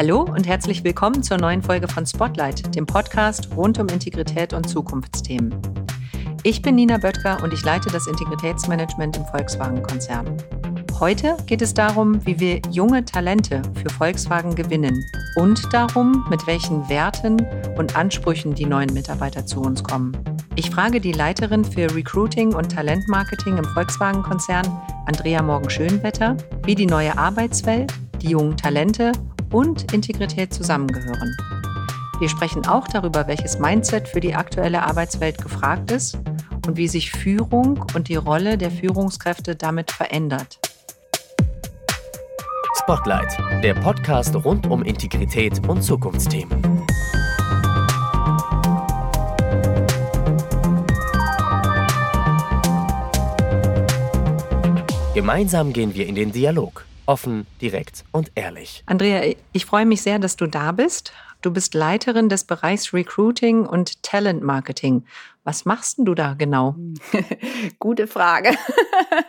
Hallo und herzlich willkommen zur neuen Folge von Spotlight, dem Podcast rund um Integrität und Zukunftsthemen. Ich bin Nina Böttger und ich leite das Integritätsmanagement im Volkswagen-Konzern. Heute geht es darum, wie wir junge Talente für Volkswagen gewinnen und darum, mit welchen Werten und Ansprüchen die neuen Mitarbeiter zu uns kommen. Ich frage die Leiterin für Recruiting und Talentmarketing im Volkswagen-Konzern, Andrea Morgen-Schönwetter, wie die neue Arbeitswelt, die jungen Talente und Integrität zusammengehören. Wir sprechen auch darüber, welches Mindset für die aktuelle Arbeitswelt gefragt ist und wie sich Führung und die Rolle der Führungskräfte damit verändert. Spotlight, der Podcast rund um Integrität und Zukunftsthemen. Gemeinsam gehen wir in den Dialog. Offen, direkt und ehrlich. Andrea, ich freue mich sehr, dass du da bist. Du bist Leiterin des Bereichs Recruiting und Talent Marketing. Was machst denn du da genau? Gute Frage.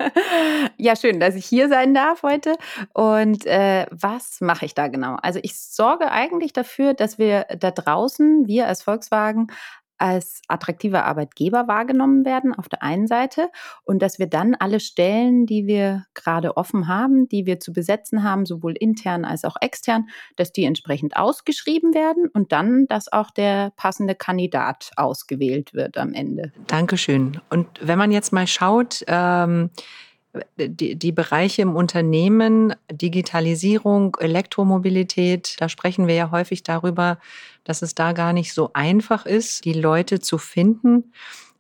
ja, schön, dass ich hier sein darf heute. Und äh, was mache ich da genau? Also ich sorge eigentlich dafür, dass wir da draußen, wir als Volkswagen, als attraktiver Arbeitgeber wahrgenommen werden auf der einen Seite und dass wir dann alle Stellen, die wir gerade offen haben, die wir zu besetzen haben, sowohl intern als auch extern, dass die entsprechend ausgeschrieben werden und dann, dass auch der passende Kandidat ausgewählt wird am Ende. Dankeschön. Und wenn man jetzt mal schaut, ähm die, die Bereiche im Unternehmen, Digitalisierung, Elektromobilität, da sprechen wir ja häufig darüber, dass es da gar nicht so einfach ist, die Leute zu finden,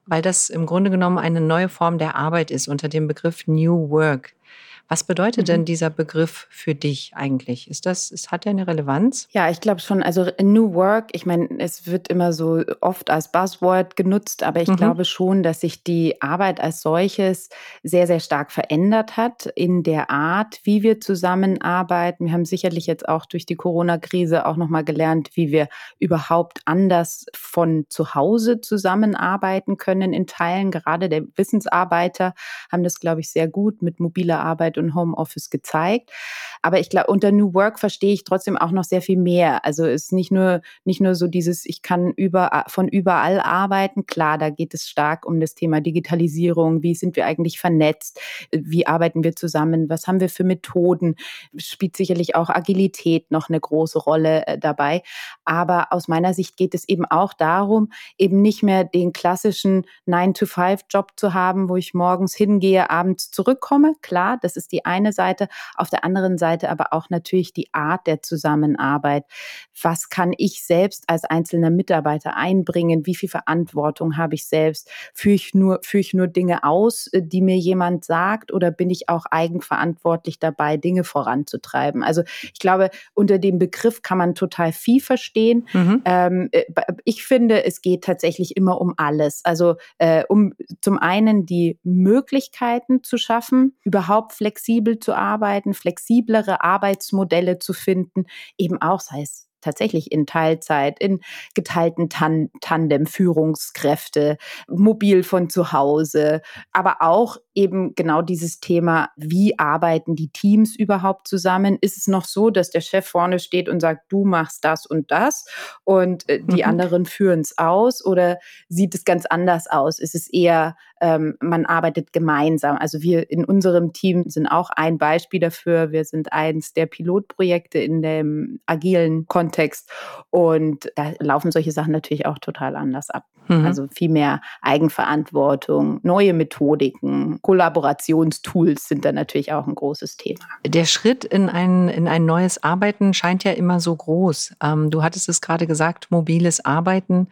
weil das im Grunde genommen eine neue Form der Arbeit ist unter dem Begriff New Work. Was bedeutet denn mhm. dieser Begriff für dich eigentlich? Ist das, ist, hat der eine Relevanz? Ja, ich glaube schon. Also New Work, ich meine, es wird immer so oft als Buzzword genutzt, aber ich mhm. glaube schon, dass sich die Arbeit als solches sehr, sehr stark verändert hat in der Art, wie wir zusammenarbeiten. Wir haben sicherlich jetzt auch durch die Corona-Krise auch nochmal gelernt, wie wir überhaupt anders von zu Hause zusammenarbeiten können in Teilen. Gerade der Wissensarbeiter haben das, glaube ich, sehr gut mit mobiler Arbeit und Homeoffice gezeigt. Aber ich glaube, unter New Work verstehe ich trotzdem auch noch sehr viel mehr. Also es ist nicht nur, nicht nur so dieses, ich kann über, von überall arbeiten. Klar, da geht es stark um das Thema Digitalisierung. Wie sind wir eigentlich vernetzt? Wie arbeiten wir zusammen? Was haben wir für Methoden? Spielt sicherlich auch Agilität noch eine große Rolle äh, dabei. Aber aus meiner Sicht geht es eben auch darum, eben nicht mehr den klassischen 9-to-5-Job zu haben, wo ich morgens hingehe, abends zurückkomme. Klar, das ist die eine Seite. Auf der anderen Seite aber auch natürlich die Art der Zusammenarbeit. Was kann ich selbst als einzelner Mitarbeiter einbringen? Wie viel Verantwortung habe ich selbst? Führe ich nur, führe ich nur Dinge aus, die mir jemand sagt oder bin ich auch eigenverantwortlich dabei, Dinge voranzutreiben? Also ich glaube, unter dem Begriff kann man total viel verstehen. Mhm. Ähm, äh, ich finde, es geht tatsächlich immer um alles. Also äh, um zum einen die Möglichkeiten zu schaffen, überhaupt flexibel flexibel zu arbeiten, flexiblere Arbeitsmodelle zu finden, eben auch sei es tatsächlich in Teilzeit, in geteilten Tan Tandem, Führungskräfte, mobil von zu Hause, aber auch eben genau dieses Thema, wie arbeiten die Teams überhaupt zusammen? Ist es noch so, dass der Chef vorne steht und sagt, du machst das und das und äh, die mhm. anderen führen es aus oder sieht es ganz anders aus? Ist es eher, ähm, man arbeitet gemeinsam? Also wir in unserem Team sind auch ein Beispiel dafür. Wir sind eins der Pilotprojekte in dem agilen Kontext und da laufen solche Sachen natürlich auch total anders ab. Mhm. Also viel mehr Eigenverantwortung, neue Methodiken, Kollaborationstools sind da natürlich auch ein großes Thema. Der Schritt in ein, in ein neues Arbeiten scheint ja immer so groß. Ähm, du hattest es gerade gesagt, mobiles Arbeiten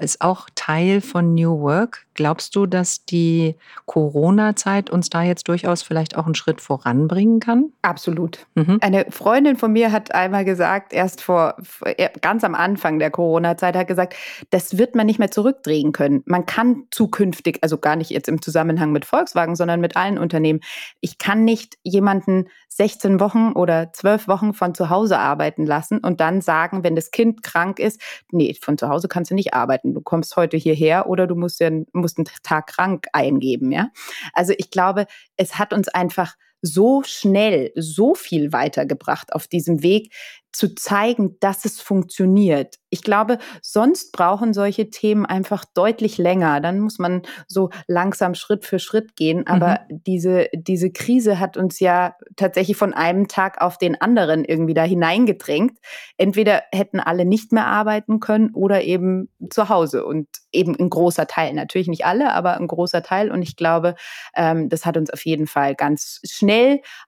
ist auch Teil von New Work. Glaubst du, dass die Corona-Zeit uns da jetzt durchaus vielleicht auch einen Schritt voranbringen kann? Absolut. Mhm. Eine Freundin von mir hat einmal gesagt, erst vor ganz am Anfang der Corona-Zeit, hat gesagt, das wird man nicht mehr zurückdrehen können. Man kann zukünftig, also gar nicht jetzt im Zusammenhang mit Volkswagen, sondern mit allen Unternehmen, ich kann nicht jemanden 16 Wochen oder 12 Wochen von zu Hause arbeiten lassen und dann sagen, wenn das Kind krank ist, nee, von zu Hause kannst du nicht arbeiten. Du kommst heute hierher oder du musst ja musst einen Tag krank eingeben, ja. Also ich glaube, es hat uns einfach so schnell so viel weitergebracht auf diesem Weg, zu zeigen, dass es funktioniert. Ich glaube, sonst brauchen solche Themen einfach deutlich länger. Dann muss man so langsam Schritt für Schritt gehen. Aber mhm. diese, diese Krise hat uns ja tatsächlich von einem Tag auf den anderen irgendwie da hineingedrängt. Entweder hätten alle nicht mehr arbeiten können oder eben zu Hause und eben ein großer Teil. Natürlich nicht alle, aber ein großer Teil. Und ich glaube, ähm, das hat uns auf jeden Fall ganz schnell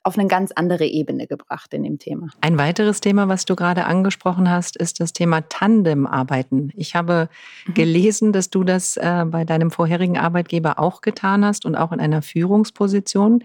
auf eine ganz andere Ebene gebracht in dem Thema. Ein weiteres Thema, was was du gerade angesprochen hast, ist das Thema Tandemarbeiten. Ich habe mhm. gelesen, dass du das äh, bei deinem vorherigen Arbeitgeber auch getan hast und auch in einer Führungsposition.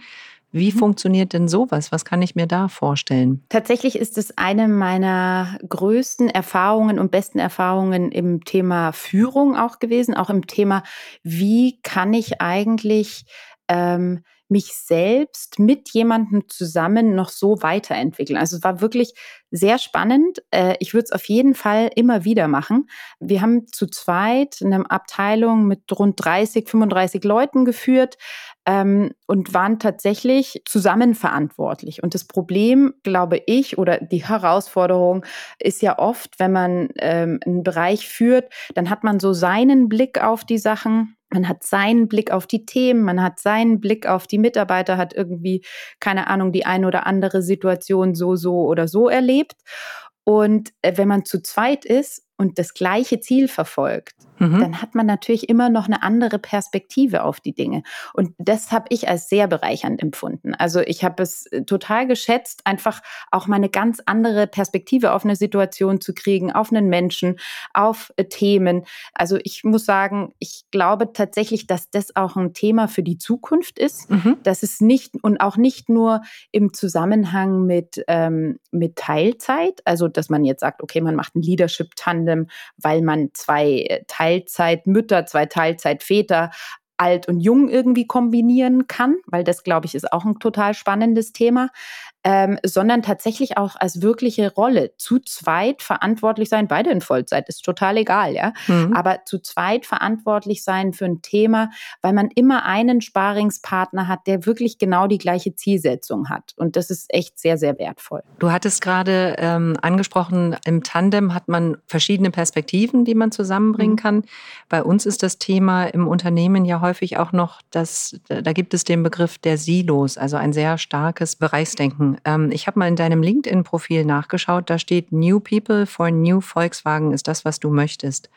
Wie mhm. funktioniert denn sowas? Was kann ich mir da vorstellen? Tatsächlich ist es eine meiner größten Erfahrungen und besten Erfahrungen im Thema Führung auch gewesen, auch im Thema, wie kann ich eigentlich ähm, mich selbst mit jemandem zusammen noch so weiterentwickeln. Also es war wirklich sehr spannend. Äh, ich würde es auf jeden Fall immer wieder machen. Wir haben zu zweit eine Abteilung mit rund 30, 35 Leuten geführt ähm, und waren tatsächlich zusammen verantwortlich. Und das Problem, glaube ich, oder die Herausforderung ist ja oft, wenn man ähm, einen Bereich führt, dann hat man so seinen Blick auf die Sachen man hat seinen Blick auf die Themen, man hat seinen Blick auf die Mitarbeiter, hat irgendwie, keine Ahnung, die eine oder andere Situation so, so oder so erlebt. Und äh, wenn man zu zweit ist und das gleiche Ziel verfolgt, mhm. dann hat man natürlich immer noch eine andere Perspektive auf die Dinge. Und das habe ich als sehr bereichernd empfunden. Also ich habe es äh, total geschätzt, einfach auch mal eine ganz andere Perspektive auf eine Situation zu kriegen, auf einen Menschen, auf äh, Themen. Also ich muss sagen, ich glaube tatsächlich, dass das auch ein Thema für die Zukunft ist, mhm. dass es nicht und auch nicht nur im Zusammenhang mit, ähm, mit Teilzeit, also dass man jetzt sagt, okay, man macht ein Leadership-Tandem, anderem, weil man zwei äh, Teilzeitmütter, zwei Teilzeitväter alt und jung irgendwie kombinieren kann, weil das, glaube ich, ist auch ein total spannendes Thema ähm, sondern tatsächlich auch als wirkliche Rolle. Zu zweit verantwortlich sein, beide in Vollzeit, ist total egal, ja. Mhm. Aber zu zweit verantwortlich sein für ein Thema, weil man immer einen Sparingspartner hat, der wirklich genau die gleiche Zielsetzung hat. Und das ist echt sehr, sehr wertvoll. Du hattest gerade ähm, angesprochen, im Tandem hat man verschiedene Perspektiven, die man zusammenbringen mhm. kann. Bei uns ist das Thema im Unternehmen ja häufig auch noch, dass da gibt es den Begriff der Silos, also ein sehr starkes Bereichsdenken ähm, ich habe mal in deinem LinkedIn-Profil nachgeschaut, da steht New People for New Volkswagen ist das, was du möchtest.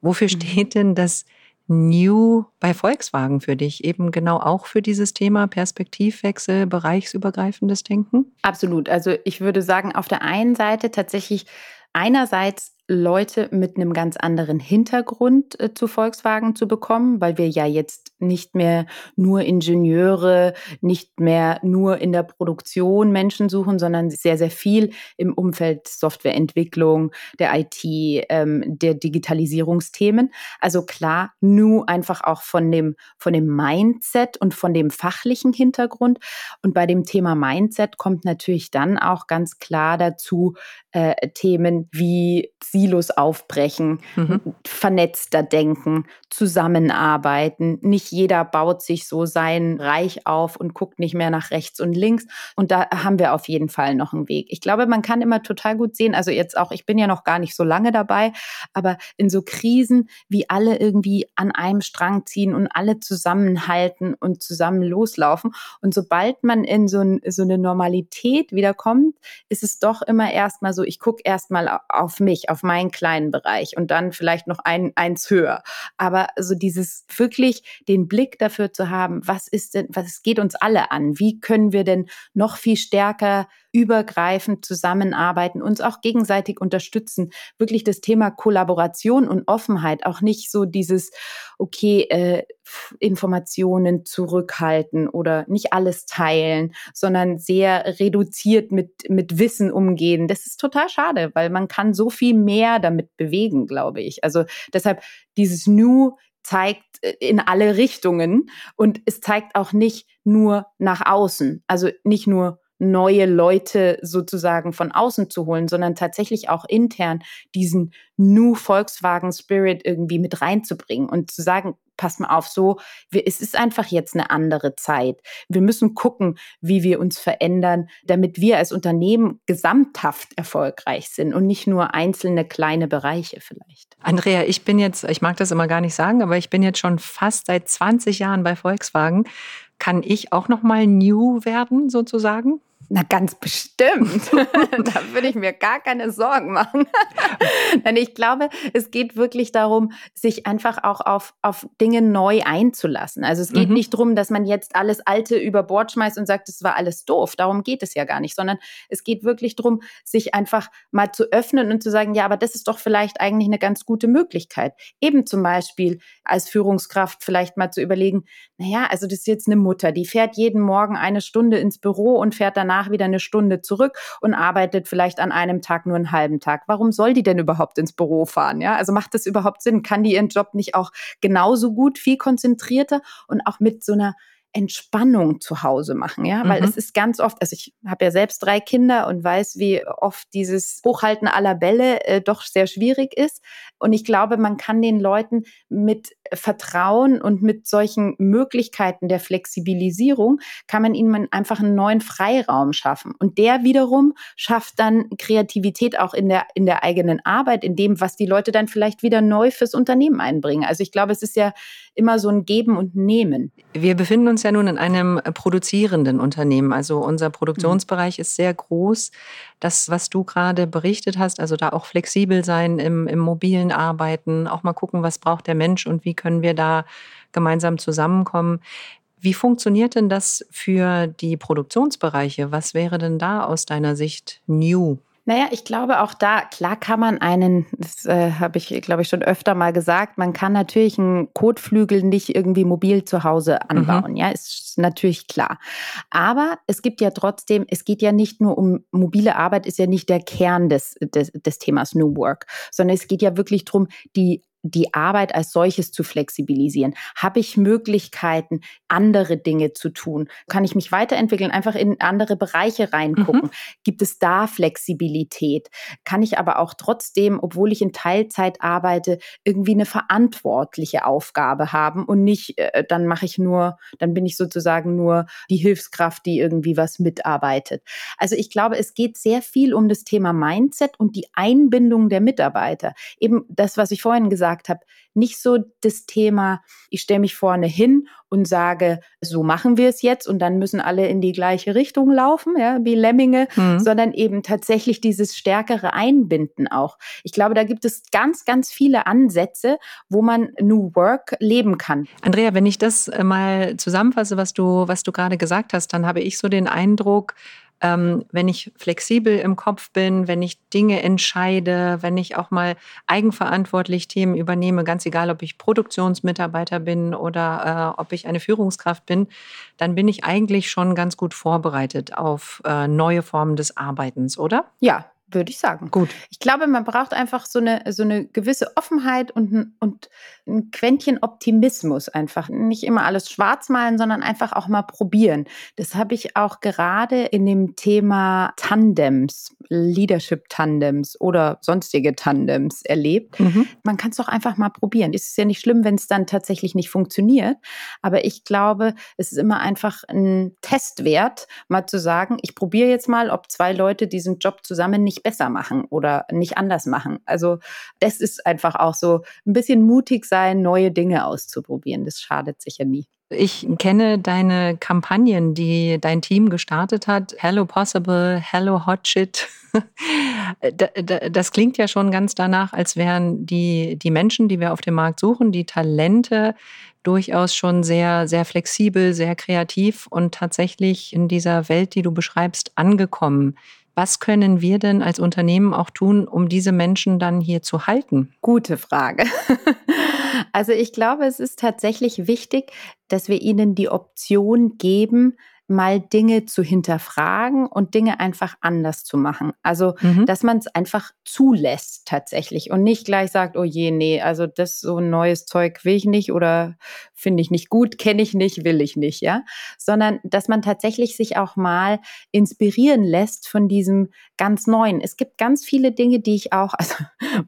Wofür mhm. steht denn das New bei Volkswagen für dich? Eben genau auch für dieses Thema Perspektivwechsel, bereichsübergreifendes Denken? Absolut. Also ich würde sagen, auf der einen Seite tatsächlich einerseits Leute mit einem ganz anderen Hintergrund äh, zu Volkswagen zu bekommen, weil wir ja jetzt nicht mehr nur Ingenieure, nicht mehr nur in der Produktion Menschen suchen, sondern sehr, sehr viel im Umfeld Softwareentwicklung, der IT, ähm, der Digitalisierungsthemen. Also klar, nur einfach auch von dem, von dem Mindset und von dem fachlichen Hintergrund. Und bei dem Thema Mindset kommt natürlich dann auch ganz klar dazu äh, Themen wie sie Silos aufbrechen, mhm. vernetzter denken, zusammenarbeiten. Nicht jeder baut sich so sein Reich auf und guckt nicht mehr nach rechts und links. Und da haben wir auf jeden Fall noch einen Weg. Ich glaube, man kann immer total gut sehen, also jetzt auch, ich bin ja noch gar nicht so lange dabei, aber in so Krisen, wie alle irgendwie an einem Strang ziehen und alle zusammenhalten und zusammen loslaufen. Und sobald man in so, ein, so eine Normalität wiederkommt, ist es doch immer erstmal so, ich gucke erstmal auf mich, auf meinen kleinen Bereich und dann vielleicht noch ein, eins höher. Aber so dieses wirklich den Blick dafür zu haben, was ist denn, was geht uns alle an? Wie können wir denn noch viel stärker übergreifend zusammenarbeiten, uns auch gegenseitig unterstützen. Wirklich das Thema Kollaboration und Offenheit, auch nicht so dieses, okay, äh, Informationen zurückhalten oder nicht alles teilen, sondern sehr reduziert mit, mit Wissen umgehen. Das ist total schade, weil man kann so viel mehr damit bewegen, glaube ich. Also deshalb dieses New zeigt äh, in alle Richtungen und es zeigt auch nicht nur nach außen, also nicht nur neue Leute sozusagen von außen zu holen, sondern tatsächlich auch intern diesen New Volkswagen Spirit irgendwie mit reinzubringen und zu sagen, pass mal auf, so, wir, es ist einfach jetzt eine andere Zeit. Wir müssen gucken, wie wir uns verändern, damit wir als Unternehmen gesamthaft erfolgreich sind und nicht nur einzelne kleine Bereiche vielleicht. Andrea, ich bin jetzt, ich mag das immer gar nicht sagen, aber ich bin jetzt schon fast seit 20 Jahren bei Volkswagen. Kann ich auch noch mal new werden sozusagen? Na, ganz bestimmt. da würde ich mir gar keine Sorgen machen. Denn ich glaube, es geht wirklich darum, sich einfach auch auf, auf Dinge neu einzulassen. Also es geht mhm. nicht darum, dass man jetzt alles Alte über Bord schmeißt und sagt, es war alles doof. Darum geht es ja gar nicht, sondern es geht wirklich darum, sich einfach mal zu öffnen und zu sagen, ja, aber das ist doch vielleicht eigentlich eine ganz gute Möglichkeit. Eben zum Beispiel als Führungskraft vielleicht mal zu überlegen, naja, also das ist jetzt eine Mutter, die fährt jeden Morgen eine Stunde ins Büro und fährt danach danach wieder eine Stunde zurück und arbeitet vielleicht an einem Tag nur einen halben Tag. Warum soll die denn überhaupt ins Büro fahren? Ja, also macht das überhaupt Sinn? Kann die ihren Job nicht auch genauso gut, viel konzentrierter und auch mit so einer Entspannung zu Hause machen, ja, weil mhm. es ist ganz oft, also ich habe ja selbst drei Kinder und weiß, wie oft dieses Hochhalten aller Bälle äh, doch sehr schwierig ist. Und ich glaube, man kann den Leuten mit Vertrauen und mit solchen Möglichkeiten der Flexibilisierung kann man ihnen einfach einen neuen Freiraum schaffen. Und der wiederum schafft dann Kreativität auch in der, in der eigenen Arbeit, in dem, was die Leute dann vielleicht wieder neu fürs Unternehmen einbringen. Also ich glaube, es ist ja immer so ein Geben und Nehmen. Wir befinden uns ja nun in einem produzierenden Unternehmen. Also unser Produktionsbereich mhm. ist sehr groß. Das, was du gerade berichtet hast, also da auch flexibel sein im, im mobilen Arbeiten, auch mal gucken, was braucht der Mensch und wie können wir da gemeinsam zusammenkommen. Wie funktioniert denn das für die Produktionsbereiche? Was wäre denn da aus deiner Sicht new? Naja, ich glaube auch da, klar kann man einen, das äh, habe ich, glaube ich, schon öfter mal gesagt, man kann natürlich einen Kotflügel nicht irgendwie mobil zu Hause mhm. anbauen. Mhm. Ja, ist natürlich klar. Aber es gibt ja trotzdem, es geht ja nicht nur um mobile Arbeit, ist ja nicht der Kern des, des, des Themas New Work, sondern es geht ja wirklich darum, die die Arbeit als solches zu flexibilisieren? Habe ich Möglichkeiten, andere Dinge zu tun? Kann ich mich weiterentwickeln, einfach in andere Bereiche reingucken? Mhm. Gibt es da Flexibilität? Kann ich aber auch trotzdem, obwohl ich in Teilzeit arbeite, irgendwie eine verantwortliche Aufgabe haben und nicht, äh, dann mache ich nur, dann bin ich sozusagen nur die Hilfskraft, die irgendwie was mitarbeitet. Also ich glaube, es geht sehr viel um das Thema Mindset und die Einbindung der Mitarbeiter. Eben das, was ich vorhin gesagt gesagt habe, nicht so das Thema, ich stelle mich vorne hin und sage, so machen wir es jetzt und dann müssen alle in die gleiche Richtung laufen, ja, wie Lemminge, mhm. sondern eben tatsächlich dieses stärkere Einbinden auch. Ich glaube, da gibt es ganz, ganz viele Ansätze, wo man New Work leben kann. Andrea, wenn ich das äh, mal zusammenfasse, was du, was du gerade gesagt hast, dann habe ich so den Eindruck, ähm, wenn ich flexibel im Kopf bin, wenn ich Dinge entscheide, wenn ich auch mal eigenverantwortlich Themen übernehme, ganz egal, ob ich Produktionsmitarbeiter bin oder äh, ob ich eine Führungskraft bin, dann bin ich eigentlich schon ganz gut vorbereitet auf äh, neue Formen des Arbeitens, oder? Ja, würde ich sagen. Gut. Ich glaube, man braucht einfach so eine, so eine gewisse Offenheit und ein, und ein Quäntchen Optimismus einfach. Nicht immer alles schwarz malen, sondern einfach auch mal probieren. Das habe ich auch gerade in dem Thema Tandems, Leadership-Tandems oder sonstige Tandems erlebt. Mhm. Man kann es doch einfach mal probieren. Es ist ja nicht schlimm, wenn es dann tatsächlich nicht funktioniert. Aber ich glaube, es ist immer einfach ein Testwert, mal zu sagen, ich probiere jetzt mal, ob zwei Leute diesen Job zusammen nicht besser machen oder nicht anders machen. Also das ist einfach auch so ein bisschen mutig sein, neue Dinge auszuprobieren. Das schadet sicher nie. Ich kenne deine Kampagnen, die dein Team gestartet hat. Hello Possible, Hello Hot Shit. Das klingt ja schon ganz danach, als wären die, die Menschen, die wir auf dem Markt suchen, die Talente, durchaus schon sehr, sehr flexibel, sehr kreativ und tatsächlich in dieser Welt, die du beschreibst, angekommen. Was können wir denn als Unternehmen auch tun, um diese Menschen dann hier zu halten? Gute Frage. Also ich glaube, es ist tatsächlich wichtig, dass wir ihnen die Option geben, mal Dinge zu hinterfragen und Dinge einfach anders zu machen. Also, mhm. dass man es einfach zulässt tatsächlich und nicht gleich sagt, oh je, nee, also das so ein neues Zeug will ich nicht oder finde ich nicht gut, kenne ich nicht, will ich nicht, ja, sondern dass man tatsächlich sich auch mal inspirieren lässt von diesem ganz neuen. Es gibt ganz viele Dinge, die ich auch, also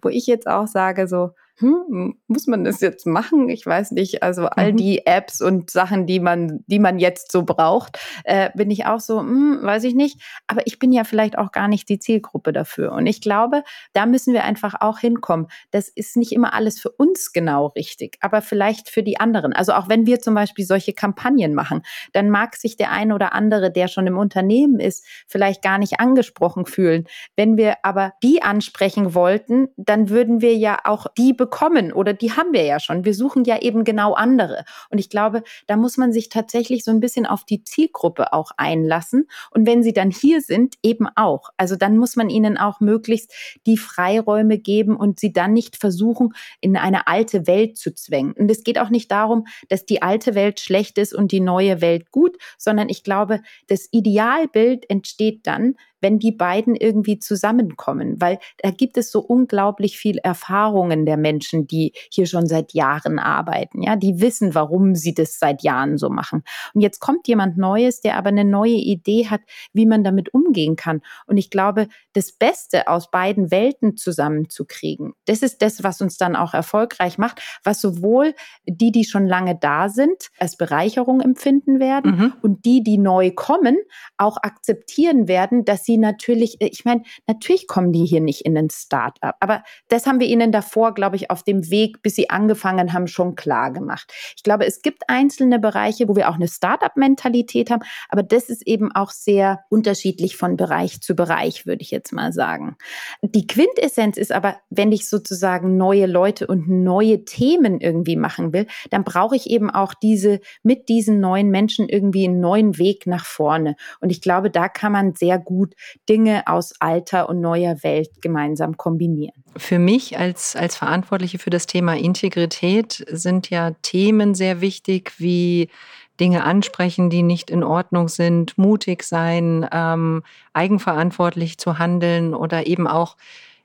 wo ich jetzt auch sage so, hm, muss man das jetzt machen? Ich weiß nicht. Also all mhm. die Apps und Sachen, die man, die man jetzt so braucht, äh, bin ich auch so, hm, weiß ich nicht. Aber ich bin ja vielleicht auch gar nicht die Zielgruppe dafür. Und ich glaube, da müssen wir einfach auch hinkommen. Das ist nicht immer alles für uns genau richtig, aber vielleicht für die anderen. Also auch wenn wir zum Beispiel solche Kampagnen machen, dann mag sich der eine oder andere, der schon im Unternehmen ist, vielleicht gar nicht angesprochen fühlen. Wenn wir aber die ansprechen wollten, dann würden wir ja auch die bekommen bekommen oder die haben wir ja schon. Wir suchen ja eben genau andere. Und ich glaube, da muss man sich tatsächlich so ein bisschen auf die Zielgruppe auch einlassen. Und wenn sie dann hier sind, eben auch. Also dann muss man ihnen auch möglichst die Freiräume geben und sie dann nicht versuchen, in eine alte Welt zu zwängen. Und es geht auch nicht darum, dass die alte Welt schlecht ist und die neue Welt gut, sondern ich glaube, das Idealbild entsteht dann, wenn die beiden irgendwie zusammenkommen, weil da gibt es so unglaublich viel Erfahrungen der Menschen, die hier schon seit Jahren arbeiten, ja, die wissen, warum sie das seit Jahren so machen. Und jetzt kommt jemand Neues, der aber eine neue Idee hat, wie man damit umgehen kann. Und ich glaube, das Beste aus beiden Welten zusammenzukriegen, das ist das, was uns dann auch erfolgreich macht, was sowohl die, die schon lange da sind, als Bereicherung empfinden werden mhm. und die, die neu kommen, auch akzeptieren werden, dass sie sie natürlich, äh, ich meine, natürlich kommen die hier nicht in ein Start-up, aber das haben wir ihnen davor, glaube ich, auf dem Weg, bis sie angefangen haben, schon klar gemacht. Ich glaube, es gibt einzelne Bereiche, wo wir auch eine Start-up-Mentalität haben, aber das ist eben auch sehr unterschiedlich von Bereich zu Bereich, würde ich jetzt mal sagen. Die Quintessenz ist aber, wenn ich sozusagen neue Leute und neue Themen irgendwie machen will, dann brauche ich eben auch diese, mit diesen neuen Menschen irgendwie einen neuen Weg nach vorne. Und ich glaube, da kann man sehr gut Dinge aus alter und neuer Welt gemeinsam kombinieren. Für mich als, als Verantwortliche für das Thema Integrität sind ja Themen sehr wichtig wie Dinge ansprechen, die nicht in Ordnung sind, mutig sein, ähm, eigenverantwortlich zu handeln oder eben auch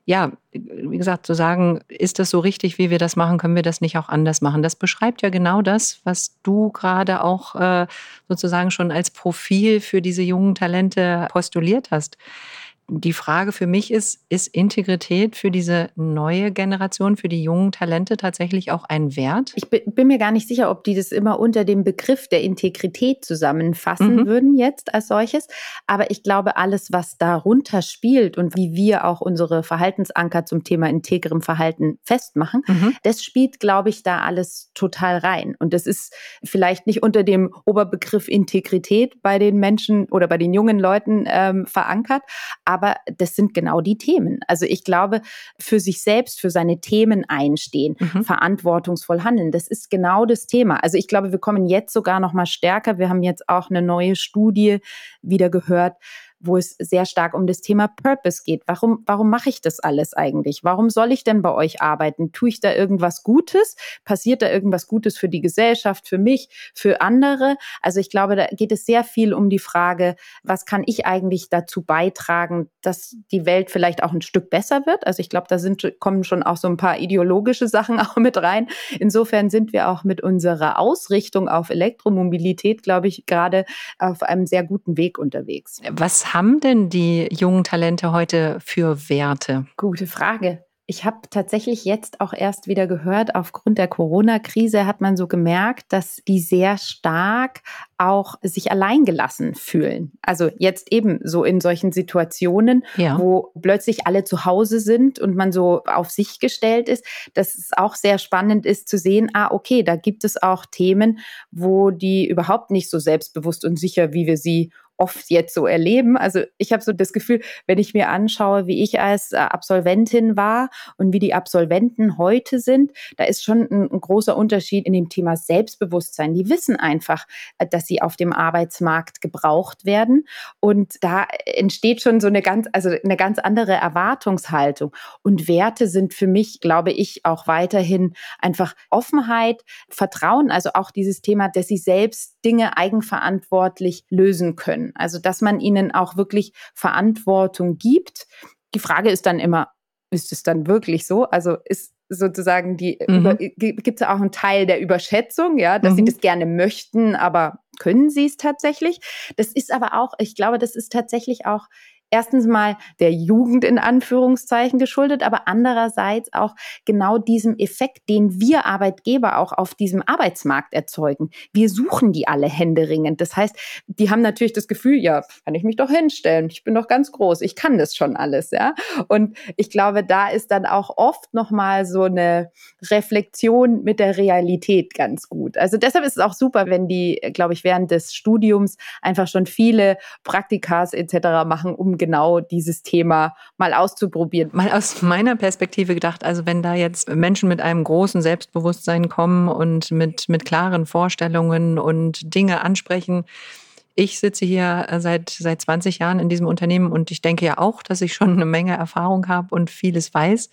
ja, wie gesagt, zu sagen, ist das so richtig, wie wir das machen, können wir das nicht auch anders machen? Das beschreibt ja genau das, was du gerade auch äh, sozusagen schon als Profil für diese jungen Talente postuliert hast die Frage für mich ist, ist Integrität für diese neue Generation, für die jungen Talente tatsächlich auch ein Wert? Ich bin mir gar nicht sicher, ob die das immer unter dem Begriff der Integrität zusammenfassen mhm. würden jetzt als solches. Aber ich glaube, alles, was darunter spielt und wie wir auch unsere Verhaltensanker zum Thema integrem Verhalten festmachen, mhm. das spielt, glaube ich, da alles total rein. Und das ist vielleicht nicht unter dem Oberbegriff Integrität bei den Menschen oder bei den jungen Leuten ähm, verankert, aber aber das sind genau die Themen. Also ich glaube, für sich selbst, für seine Themen einstehen, mhm. verantwortungsvoll handeln, das ist genau das Thema. Also ich glaube, wir kommen jetzt sogar noch mal stärker. Wir haben jetzt auch eine neue Studie wieder gehört, wo es sehr stark um das Thema Purpose geht. Warum, warum mache ich das alles eigentlich? Warum soll ich denn bei euch arbeiten? Tue ich da irgendwas Gutes? Passiert da irgendwas Gutes für die Gesellschaft, für mich, für andere? Also ich glaube, da geht es sehr viel um die Frage, was kann ich eigentlich dazu beitragen, dass die Welt vielleicht auch ein Stück besser wird? Also ich glaube, da sind, kommen schon auch so ein paar ideologische Sachen auch mit rein. Insofern sind wir auch mit unserer Ausrichtung auf Elektromobilität, glaube ich, gerade auf einem sehr guten Weg unterwegs. Was haben denn die jungen Talente heute für Werte? Gute Frage. Ich habe tatsächlich jetzt auch erst wieder gehört, aufgrund der Corona-Krise hat man so gemerkt, dass die sehr stark auch sich alleingelassen fühlen. Also jetzt eben so in solchen Situationen, ja. wo plötzlich alle zu Hause sind und man so auf sich gestellt ist, dass es auch sehr spannend ist zu sehen, ah, okay, da gibt es auch Themen, wo die überhaupt nicht so selbstbewusst und sicher, wie wir sie oft jetzt so erleben. Also ich habe so das Gefühl, wenn ich mir anschaue, wie ich als äh, Absolventin war und wie die Absolventen heute sind, da ist schon ein, ein großer Unterschied in dem Thema Selbstbewusstsein. Die wissen einfach, äh, dass sie auf dem Arbeitsmarkt gebraucht werden und da entsteht schon so eine ganz, also eine ganz andere Erwartungshaltung. Und Werte sind für mich, glaube ich, auch weiterhin einfach Offenheit, Vertrauen, also auch dieses Thema, dass sie selbst Dinge eigenverantwortlich lösen können. Also, dass man ihnen auch wirklich Verantwortung gibt. Die Frage ist dann immer, ist es dann wirklich so? Also ist sozusagen die, mhm. gibt es auch einen Teil der Überschätzung, ja, dass mhm. sie das gerne möchten, aber können sie es tatsächlich? Das ist aber auch, ich glaube, das ist tatsächlich auch erstens mal der Jugend in Anführungszeichen geschuldet, aber andererseits auch genau diesem Effekt, den wir Arbeitgeber auch auf diesem Arbeitsmarkt erzeugen. Wir suchen die alle händeringend. Das heißt, die haben natürlich das Gefühl, ja, kann ich mich doch hinstellen. Ich bin doch ganz groß. Ich kann das schon alles, ja. Und ich glaube, da ist dann auch oft nochmal so eine Reflexion mit der Realität ganz gut. Also deshalb ist es auch super, wenn die, glaube ich, während des Studiums einfach schon viele Praktikas etc. machen, um genau dieses Thema mal auszuprobieren. Mal aus meiner Perspektive gedacht, also wenn da jetzt Menschen mit einem großen Selbstbewusstsein kommen und mit, mit klaren Vorstellungen und Dinge ansprechen, ich sitze hier seit, seit 20 Jahren in diesem Unternehmen und ich denke ja auch, dass ich schon eine Menge Erfahrung habe und vieles weiß.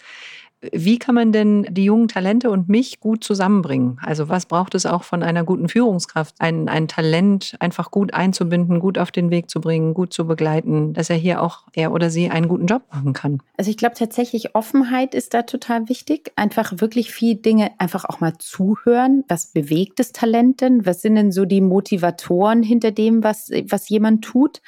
Wie kann man denn die jungen Talente und mich gut zusammenbringen? Also was braucht es auch von einer guten Führungskraft? Ein, ein Talent einfach gut einzubinden, gut auf den Weg zu bringen, gut zu begleiten, dass er hier auch er oder sie einen guten Job machen kann. Also ich glaube tatsächlich, Offenheit ist da total wichtig. Einfach wirklich viel Dinge einfach auch mal zuhören. Was bewegt das Talent denn? Was sind denn so die Motivatoren hinter dem, was, was jemand tut?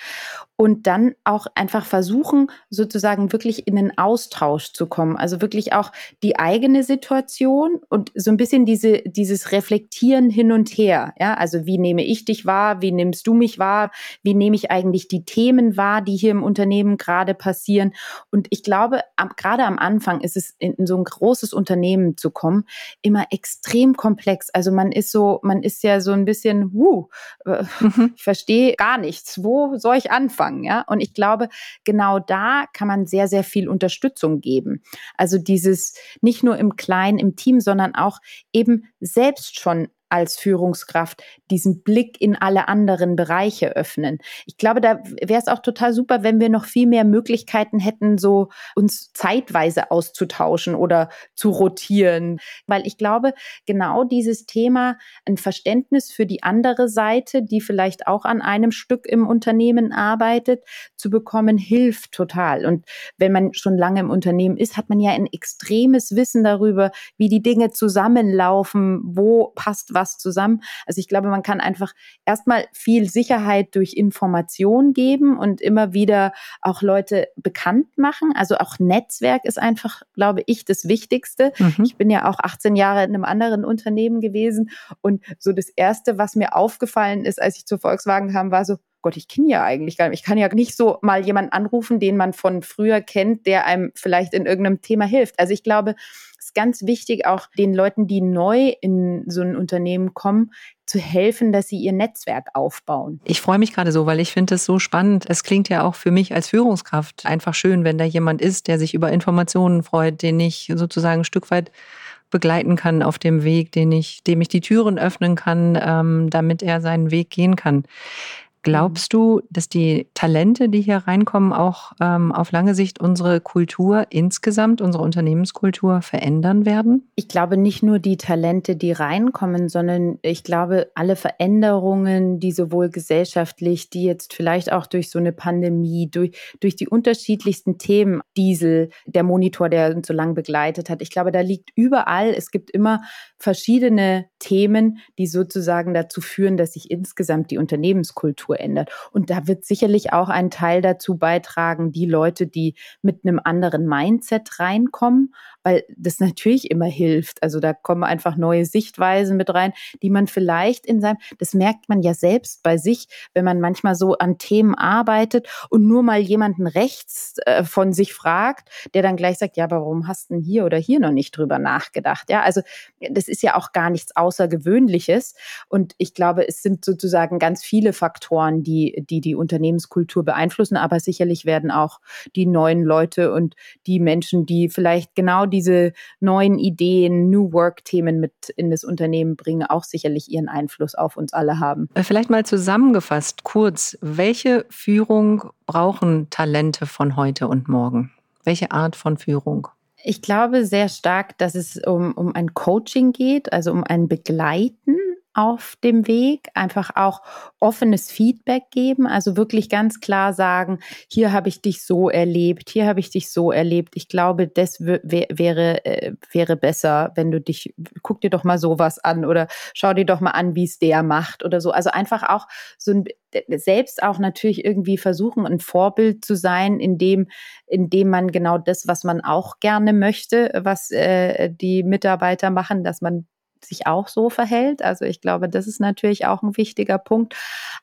Und dann auch einfach versuchen, sozusagen wirklich in den Austausch zu kommen. Also wirklich auch die eigene Situation und so ein bisschen diese, dieses Reflektieren hin und her. Ja, also wie nehme ich dich wahr? Wie nimmst du mich wahr? Wie nehme ich eigentlich die Themen wahr, die hier im Unternehmen gerade passieren? Und ich glaube, am, gerade am Anfang ist es in, in so ein großes Unternehmen zu kommen, immer extrem komplex. Also man ist so, man ist ja so ein bisschen, wuh, äh, mhm. ich verstehe gar nichts. Wo soll ich anfangen? Anfangen, ja. Und ich glaube, genau da kann man sehr, sehr viel Unterstützung geben. Also dieses nicht nur im Kleinen, im Team, sondern auch eben selbst schon als Führungskraft diesen Blick in alle anderen Bereiche öffnen. Ich glaube, da wäre es auch total super, wenn wir noch viel mehr Möglichkeiten hätten, so uns zeitweise auszutauschen oder zu rotieren, weil ich glaube, genau dieses Thema, ein Verständnis für die andere Seite, die vielleicht auch an einem Stück im Unternehmen arbeitet, zu bekommen, hilft total. Und wenn man schon lange im Unternehmen ist, hat man ja ein extremes Wissen darüber, wie die Dinge zusammenlaufen, wo passt was zusammen. Also ich glaube, man kann einfach erstmal viel Sicherheit durch Information geben und immer wieder auch Leute bekannt machen. Also auch Netzwerk ist einfach, glaube ich, das Wichtigste. Mhm. Ich bin ja auch 18 Jahre in einem anderen Unternehmen gewesen und so das erste, was mir aufgefallen ist, als ich zu Volkswagen kam, war so, Gott, ich kenne ja eigentlich gar nicht. Ich kann ja nicht so mal jemanden anrufen, den man von früher kennt, der einem vielleicht in irgendeinem Thema hilft. Also ich glaube, es ist ganz wichtig, auch den Leuten, die neu in so ein Unternehmen kommen, zu helfen, dass sie ihr Netzwerk aufbauen. Ich freue mich gerade so, weil ich finde es so spannend. Es klingt ja auch für mich als Führungskraft einfach schön, wenn da jemand ist, der sich über Informationen freut, den ich sozusagen ein Stück weit begleiten kann auf dem Weg, den ich, dem ich die Türen öffnen kann, ähm, damit er seinen Weg gehen kann. Glaubst du, dass die Talente, die hier reinkommen, auch ähm, auf lange Sicht unsere Kultur insgesamt, unsere Unternehmenskultur verändern werden? Ich glaube nicht nur die Talente, die reinkommen, sondern ich glaube alle Veränderungen, die sowohl gesellschaftlich, die jetzt vielleicht auch durch so eine Pandemie, durch, durch die unterschiedlichsten Themen, Diesel, der Monitor, der uns so lange begleitet hat. Ich glaube, da liegt überall, es gibt immer verschiedene Themen, die sozusagen dazu führen, dass sich insgesamt die Unternehmenskultur verändert. Und da wird sicherlich auch ein Teil dazu beitragen, die Leute, die mit einem anderen Mindset reinkommen, weil das natürlich immer hilft. Also da kommen einfach neue Sichtweisen mit rein, die man vielleicht in seinem, das merkt man ja selbst bei sich, wenn man manchmal so an Themen arbeitet und nur mal jemanden rechts äh, von sich fragt, der dann gleich sagt, ja, warum hast du denn hier oder hier noch nicht drüber nachgedacht? Ja, also das ist ja auch gar nichts Außergewöhnliches. Und ich glaube, es sind sozusagen ganz viele Faktoren, Faktoren, die, die die Unternehmenskultur beeinflussen, aber sicherlich werden auch die neuen Leute und die Menschen, die vielleicht genau diese neuen Ideen, New Work-Themen mit in das Unternehmen bringen, auch sicherlich ihren Einfluss auf uns alle haben. Äh, vielleicht mal zusammengefasst, kurz, welche Führung brauchen Talente von heute und morgen? Welche Art von Führung? Ich glaube sehr stark, dass es um, um ein Coaching geht, also um ein Begleiten auf dem Weg, einfach auch offenes Feedback geben, also wirklich ganz klar sagen, hier habe ich dich so erlebt, hier habe ich dich so erlebt. Ich glaube, das wäre, äh, wäre besser, wenn du dich, guck dir doch mal sowas an oder schau dir doch mal an, wie es der macht oder so. Also einfach auch so ein selbst auch natürlich irgendwie versuchen, ein Vorbild zu sein, in dem, in dem man genau das, was man auch gerne möchte, was äh, die Mitarbeiter machen, dass man sich auch so verhält. Also ich glaube, das ist natürlich auch ein wichtiger Punkt.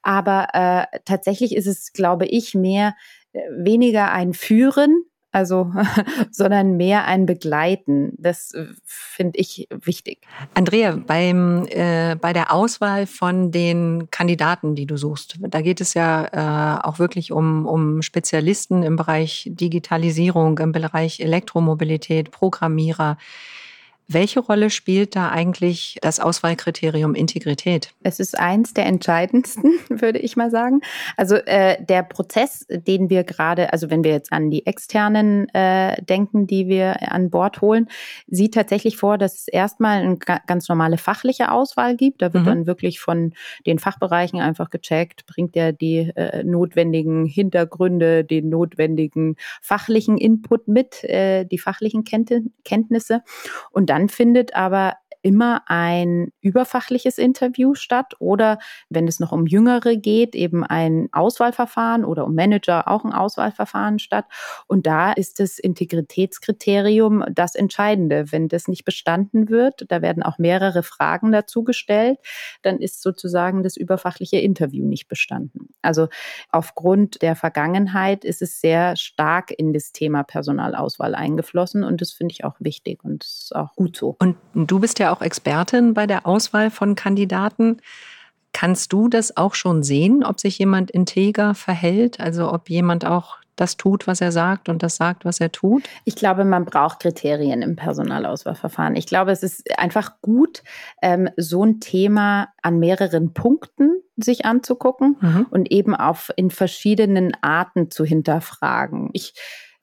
Aber äh, tatsächlich ist es, glaube ich, mehr äh, weniger ein Führen, also, sondern mehr ein Begleiten. Das äh, finde ich wichtig. Andrea, beim, äh, bei der Auswahl von den Kandidaten, die du suchst, da geht es ja äh, auch wirklich um, um Spezialisten im Bereich Digitalisierung, im Bereich Elektromobilität, Programmierer. Welche Rolle spielt da eigentlich das Auswahlkriterium Integrität? Es ist eins der entscheidendsten, würde ich mal sagen. Also äh, der Prozess, den wir gerade, also wenn wir jetzt an die externen äh, denken, die wir an Bord holen, sieht tatsächlich vor, dass es erstmal eine ganz normale fachliche Auswahl gibt. Da wird mhm. dann wirklich von den Fachbereichen einfach gecheckt, bringt er die äh, notwendigen Hintergründe, den notwendigen fachlichen Input mit, äh, die fachlichen Kenntnisse. Und dann findet aber immer ein überfachliches Interview statt oder wenn es noch um Jüngere geht, eben ein Auswahlverfahren oder um Manager auch ein Auswahlverfahren statt. Und da ist das Integritätskriterium das Entscheidende. Wenn das nicht bestanden wird, da werden auch mehrere Fragen dazu gestellt, dann ist sozusagen das überfachliche Interview nicht bestanden. Also aufgrund der Vergangenheit ist es sehr stark in das Thema Personalauswahl eingeflossen und das finde ich auch wichtig und ist auch gut so. Und du bist ja auch Expertin bei der Auswahl von Kandidaten. Kannst du das auch schon sehen, ob sich jemand integer verhält? Also ob jemand auch das tut, was er sagt und das sagt, was er tut? Ich glaube, man braucht Kriterien im Personalauswahlverfahren. Ich glaube, es ist einfach gut, ähm, so ein Thema an mehreren Punkten sich anzugucken mhm. und eben auf in verschiedenen Arten zu hinterfragen. Ich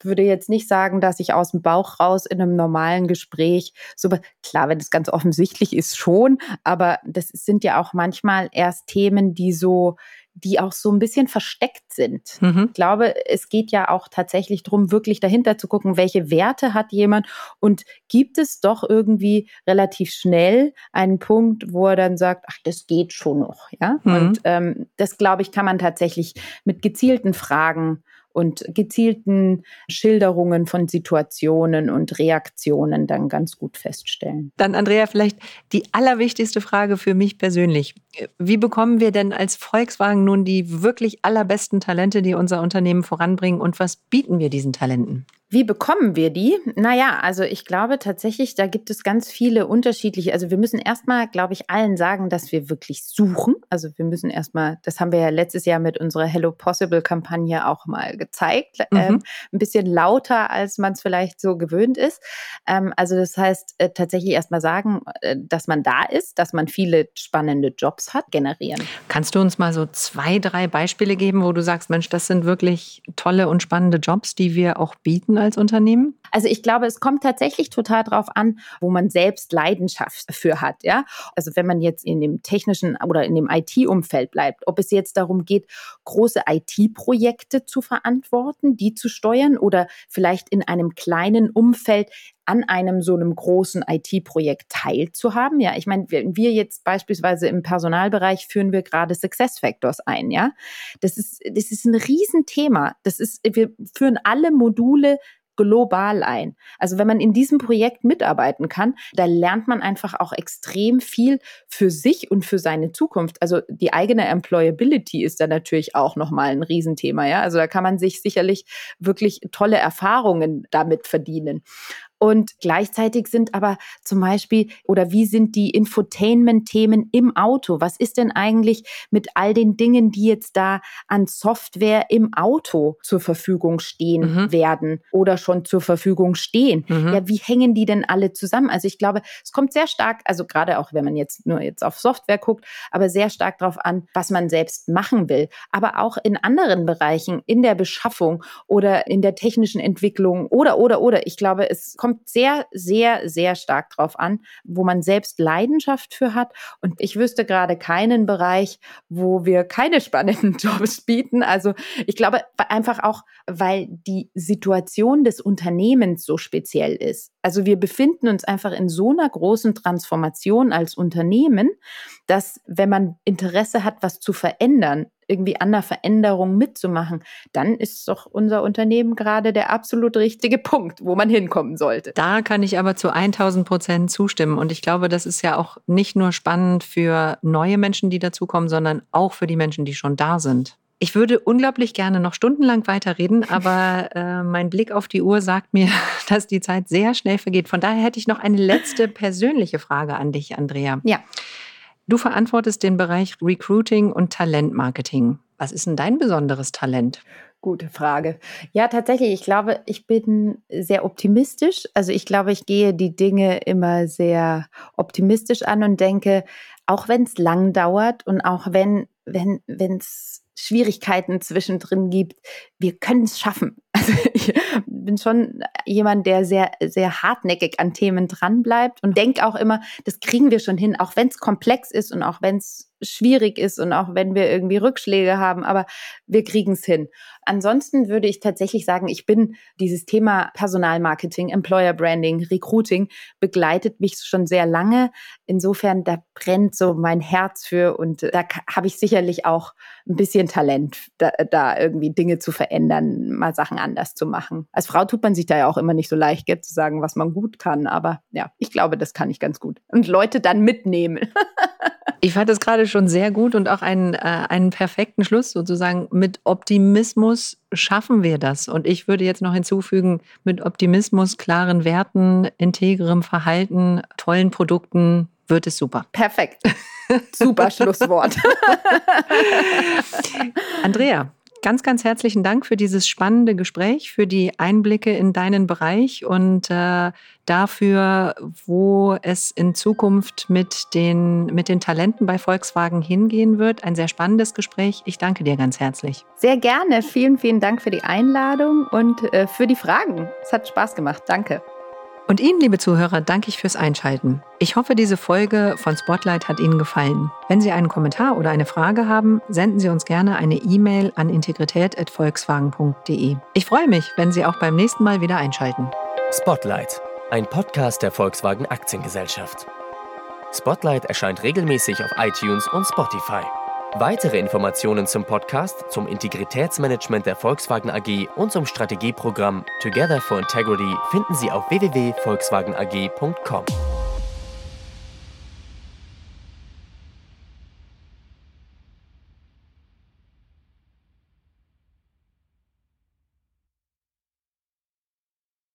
würde jetzt nicht sagen, dass ich aus dem Bauch raus in einem normalen Gespräch so, klar, wenn es ganz offensichtlich ist, schon, aber das sind ja auch manchmal erst Themen, die so, die auch so ein bisschen versteckt sind. Mhm. Ich glaube, es geht ja auch tatsächlich darum, wirklich dahinter zu gucken, welche Werte hat jemand und gibt es doch irgendwie relativ schnell einen Punkt, wo er dann sagt, ach, das geht schon noch, ja. Mhm. Und ähm, das glaube ich, kann man tatsächlich mit gezielten Fragen und gezielten Schilderungen von Situationen und Reaktionen dann ganz gut feststellen. Dann, Andrea, vielleicht die allerwichtigste Frage für mich persönlich. Wie bekommen wir denn als Volkswagen nun die wirklich allerbesten Talente, die unser Unternehmen voranbringen und was bieten wir diesen Talenten? Wie bekommen wir die? Naja, also ich glaube tatsächlich, da gibt es ganz viele unterschiedliche. Also wir müssen erstmal, glaube ich, allen sagen, dass wir wirklich suchen. Also wir müssen erstmal, das haben wir ja letztes Jahr mit unserer Hello Possible Kampagne auch mal gezeigt. Mhm. Ähm, ein bisschen lauter, als man es vielleicht so gewöhnt ist. Ähm, also das heißt, äh, tatsächlich erstmal sagen, äh, dass man da ist, dass man viele spannende Jobs hat, generieren. Kannst du uns mal so zwei, drei Beispiele geben, wo du sagst, Mensch, das sind wirklich tolle und spannende Jobs, die wir auch bieten als Unternehmen? Also ich glaube, es kommt tatsächlich total drauf an, wo man selbst Leidenschaft für hat, ja. Also wenn man jetzt in dem technischen oder in dem IT-Umfeld bleibt, ob es jetzt darum geht, große IT-Projekte zu verantworten, die zu steuern oder vielleicht in einem kleinen Umfeld an einem so einem großen IT-Projekt teilzuhaben. Ja, ich meine, wir jetzt beispielsweise im Personalbereich führen wir gerade Success Factors ein. Ja, das ist, das ist ein Riesenthema. Das ist, wir führen alle Module global ein. Also wenn man in diesem Projekt mitarbeiten kann, da lernt man einfach auch extrem viel für sich und für seine Zukunft. Also die eigene Employability ist da natürlich auch nochmal ein Riesenthema. Ja, also da kann man sich sicherlich wirklich tolle Erfahrungen damit verdienen. Und gleichzeitig sind aber zum Beispiel, oder wie sind die Infotainment-Themen im Auto? Was ist denn eigentlich mit all den Dingen, die jetzt da an Software im Auto zur Verfügung stehen mhm. werden oder schon zur Verfügung stehen? Mhm. Ja, wie hängen die denn alle zusammen? Also ich glaube, es kommt sehr stark, also gerade auch wenn man jetzt nur jetzt auf Software guckt, aber sehr stark darauf an, was man selbst machen will. Aber auch in anderen Bereichen, in der Beschaffung oder in der technischen Entwicklung oder, oder, oder. Ich glaube, es kommt kommt sehr, sehr, sehr stark drauf an, wo man selbst Leidenschaft für hat. Und ich wüsste gerade keinen Bereich, wo wir keine spannenden Jobs bieten. Also ich glaube einfach auch, weil die Situation des Unternehmens so speziell ist. Also wir befinden uns einfach in so einer großen Transformation als Unternehmen, dass wenn man Interesse hat, was zu verändern, irgendwie an der Veränderung mitzumachen, dann ist doch unser Unternehmen gerade der absolut richtige Punkt, wo man hinkommen sollte. Da kann ich aber zu 1000 Prozent zustimmen. Und ich glaube, das ist ja auch nicht nur spannend für neue Menschen, die dazukommen, sondern auch für die Menschen, die schon da sind. Ich würde unglaublich gerne noch stundenlang weiterreden, aber äh, mein Blick auf die Uhr sagt mir, dass die Zeit sehr schnell vergeht. Von daher hätte ich noch eine letzte persönliche Frage an dich, Andrea. Ja. Du verantwortest den Bereich Recruiting und Talentmarketing. Was ist denn dein besonderes Talent? Gute Frage. Ja, tatsächlich, ich glaube, ich bin sehr optimistisch. Also ich glaube, ich gehe die Dinge immer sehr optimistisch an und denke, auch wenn es lang dauert und auch wenn wenn es Schwierigkeiten zwischendrin gibt, wir können es schaffen. Also ich bin schon jemand, der sehr, sehr hartnäckig an Themen dranbleibt und denke auch immer, das kriegen wir schon hin, auch wenn es komplex ist und auch wenn es schwierig ist und auch wenn wir irgendwie Rückschläge haben, aber wir kriegen es hin. Ansonsten würde ich tatsächlich sagen, ich bin dieses Thema Personalmarketing, Employer Branding, Recruiting begleitet mich schon sehr lange. Insofern, da brennt so mein Herz für und da habe ich sicherlich auch ein bisschen Talent, da, da, irgendwie Dinge zu verändern, mal Sachen anders zu machen. Als Frau tut man sich da ja auch immer nicht so leicht, gell, zu sagen, was man gut kann, aber ja, ich glaube, das kann ich ganz gut. Und Leute dann mitnehmen. Ich fand das gerade schon sehr gut und auch einen, äh, einen perfekten Schluss sozusagen. Mit Optimismus schaffen wir das. Und ich würde jetzt noch hinzufügen, mit Optimismus, klaren Werten, integrem Verhalten, tollen Produkten wird es super. Perfekt. Super Schlusswort. Andrea, Ganz, ganz herzlichen Dank für dieses spannende Gespräch, für die Einblicke in deinen Bereich und äh, dafür, wo es in Zukunft mit den, mit den Talenten bei Volkswagen hingehen wird. Ein sehr spannendes Gespräch. Ich danke dir ganz herzlich. Sehr gerne. Vielen, vielen Dank für die Einladung und äh, für die Fragen. Es hat Spaß gemacht. Danke. Und Ihnen, liebe Zuhörer, danke ich fürs Einschalten. Ich hoffe, diese Folge von Spotlight hat Ihnen gefallen. Wenn Sie einen Kommentar oder eine Frage haben, senden Sie uns gerne eine E-Mail an integrität.volkswagen.de. Ich freue mich, wenn Sie auch beim nächsten Mal wieder einschalten. Spotlight, ein Podcast der Volkswagen Aktiengesellschaft. Spotlight erscheint regelmäßig auf iTunes und Spotify. Weitere Informationen zum Podcast, zum Integritätsmanagement der Volkswagen AG und zum Strategieprogramm Together for Integrity finden Sie auf www.volkswagenag.com.